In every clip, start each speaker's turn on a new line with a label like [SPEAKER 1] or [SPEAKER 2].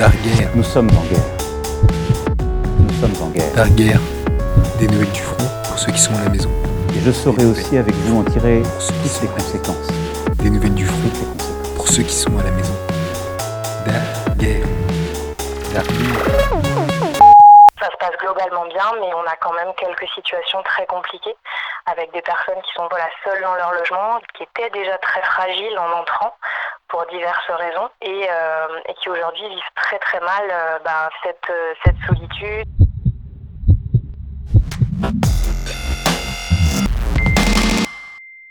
[SPEAKER 1] Darguerre,
[SPEAKER 2] Nous sommes en guerre. Nous sommes en guerre.
[SPEAKER 1] Darguerre, des nouvelles du front pour ceux qui sont à la maison.
[SPEAKER 2] Et je saurai aussi avec vous en tirer toutes les conséquences.
[SPEAKER 1] Des nouvelles du front
[SPEAKER 2] Toutes les conséquences.
[SPEAKER 1] pour ceux qui sont à la maison. Darguerre, Darguerre.
[SPEAKER 3] Ça se passe globalement bien, mais on a quand même quelques situations très compliquées avec des personnes qui sont voilà, seules dans leur logement, qui étaient déjà très fragiles en entrant pour diverses raisons et, euh, et qui aujourd'hui vivent très très mal euh, ben, cette, euh, cette solitude.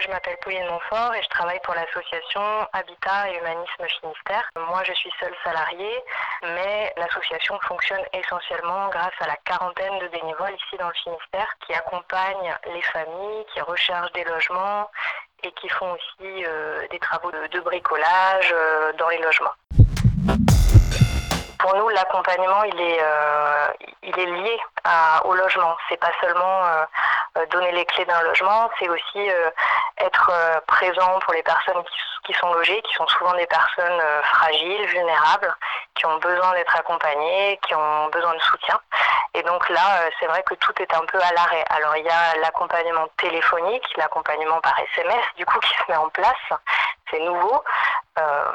[SPEAKER 3] Je m'appelle Pauline Montfort et je travaille pour l'association Habitat et Humanisme Finistère. Moi, je suis seule salariée, mais l'association fonctionne essentiellement grâce à la quarantaine de bénévoles ici dans le Finistère qui accompagnent les familles, qui recherchent des logements et qui font aussi euh, des travaux de, bricolage euh, dans les logements. Pour nous, l'accompagnement, il est, euh, il est lié au logement. C'est pas seulement donner les clés d'un logement, c'est aussi être présent pour les personnes qui, sont logées, qui sont souvent des personnes fragiles, vulnérables, qui ont besoin d'être accompagnées, qui ont besoin de soutien. Et donc là, euh, c'est vrai que tout est un peu à l'arrêt. Alors il y a l'accompagnement téléphonique, l'accompagnement par SMS, du coup, qui se met en place. C'est nouveau. Euh,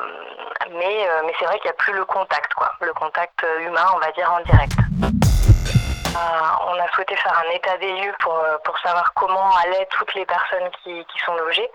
[SPEAKER 3] mais euh, mais c'est vrai qu'il n'y a plus le contact, quoi. Le contact humain, on va dire, en direct. On a souhaité faire un état des lieux pour, pour savoir comment allaient toutes les personnes qui, qui sont logées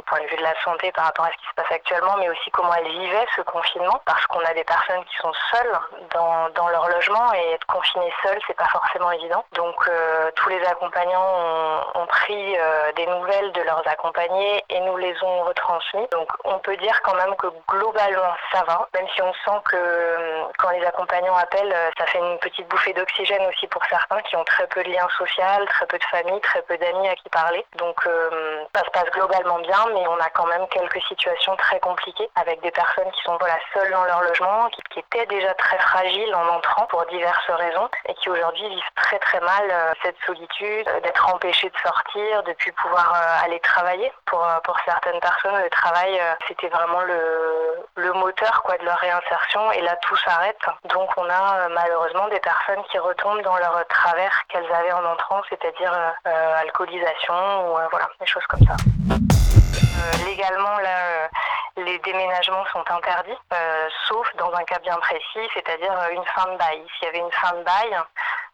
[SPEAKER 3] au point de vue de la santé par rapport à ce qui se passe actuellement, mais aussi comment elles vivaient ce confinement, parce qu'on a des personnes qui sont seules dans, leur logement et être confinées seules, c'est pas forcément évident. Donc euh, tous les accompagnants ont, pris euh, des nouvelles de leurs accompagnés et nous les ont retransmis. Donc on peut dire quand même que globalement ça va, même si on sent que euh, quand les accompagnants appellent, ça fait une petite bouffée d'oxygène aussi pour certains qui ont très peu de liens sociaux, très peu de famille, très peu d'amis à qui parler. Donc ça se passe globalement bien, mais on a quand même quelques situations très compliquées avec des personnes qui sont voilà, seules dans leur logement, qui, étaient déjà très fragiles en entrant pour diverses raisons et qui aujourd'hui vivent très très mal euh, cette solitude, euh, d'être empêchées de sortir, de plus pouvoir euh, aller travailler. Pour, pour certaines personnes, le travail, c'était vraiment le, le moteur quoi, de leur réinsertion et là tout s'arrête. Donc on a malheureusement des personnes qui retombent dans leur travers qu'elles avaient en entrant, c'est-à-dire alcoolisation ou voilà, des choses comme ça. Là, euh, les déménagements sont interdits, euh, sauf dans un cas bien précis, c'est-à-dire euh, une fin de bail. S'il y avait une fin de bail,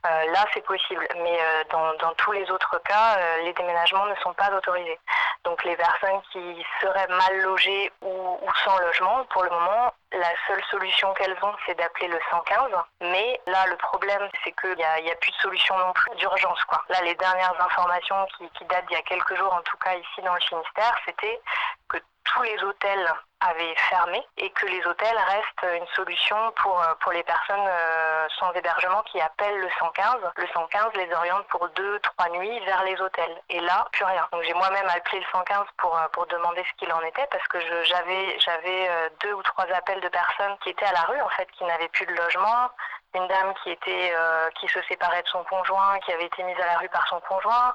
[SPEAKER 3] là, c'est possible. Mais dans, tous les autres cas, les déménagements ne sont pas autorisés. Donc les personnes qui seraient mal logées ou, sans logement, pour le moment, la seule solution qu'elles ont, c'est d'appeler le 115. Mais là, le problème, c'est qu'il n'y a, plus de solution non plus d'urgence. Là, les dernières informations qui, qui datent d'il y a quelques jours, en tout cas ici dans le Finistère, c'était tous les hôtels avaient fermé et que les hôtels restent une solution pour, euh, pour les personnes euh, sans hébergement qui appellent le 115. Le 115 les oriente pour deux, trois nuits vers les hôtels. Et là, plus rien. Donc j'ai moi-même appelé le 115 pour, euh, pour demander ce qu'il en était parce que j'avais j'avais deux ou trois appels de personnes qui étaient à la rue en fait, qui n'avaient plus de logement. Une dame qui était qui se séparait de son conjoint, qui avait été mise à la rue par son conjoint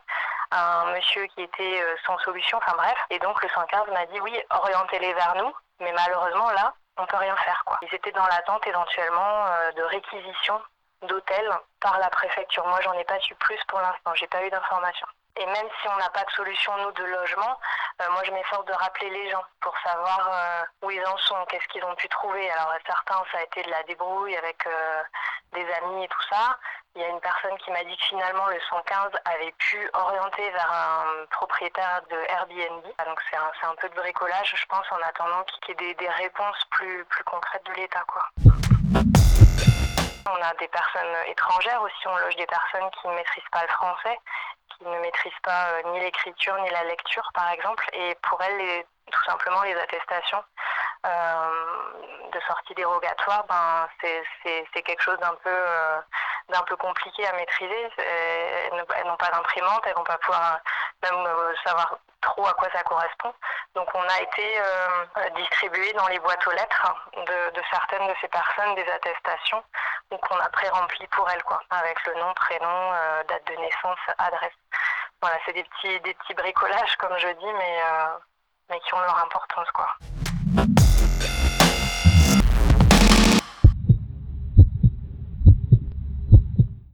[SPEAKER 3] un monsieur qui était euh, sans solution, enfin bref. Et donc le 115 m'a dit oui, orientez-les vers nous, mais malheureusement là, on peut rien faire. Ils étaient dans l'attente éventuellement euh, de réquisition d'hôtels par la préfecture. Moi, j'en ai pas su plus pour l'instant, j'ai pas eu d'informations. Et même si on n'a pas de solution, nous, de logement, euh, moi, je m'efforce de rappeler les gens pour savoir euh, où ils en sont, qu'est-ce qu'ils ont pu trouver. Alors, certains, ça a été de la débrouille avec euh, des amis et tout ça. Il y a une personne qui m'a dit que finalement, le 115 avait pu orienter vers un propriétaire de Airbnb. Ah, Donc, c'est un, un peu de bricolage, je pense, en attendant qu'il y ait des, des réponses plus, plus concrètes de l'État, quoi. On a des personnes étrangères aussi, on loge des personnes qui ne maîtrisent pas le français, qui ne maîtrisent pas euh, ni l'écriture ni la lecture par exemple, et pour elles, les- tout simplement les attestations euh, de sortie dérogatoire, ben, c'est- quelque chose d'un peu, euh, peu compliqué à maîtriser. Elles n'ont pas d'imprimante, elles vont pas pouvoir même savoir trop à quoi ça correspond. Donc on a été euh, distribué dans les boîtes aux lettres de, certaines de ces personnes des attestations donc on a pré-rempli pour elles quoi, avec le nom, prénom, date de naissance, adresse. Voilà, c'est des petits des petits bricolages comme je dis, mais euh, mais qui ont leur importance quoi.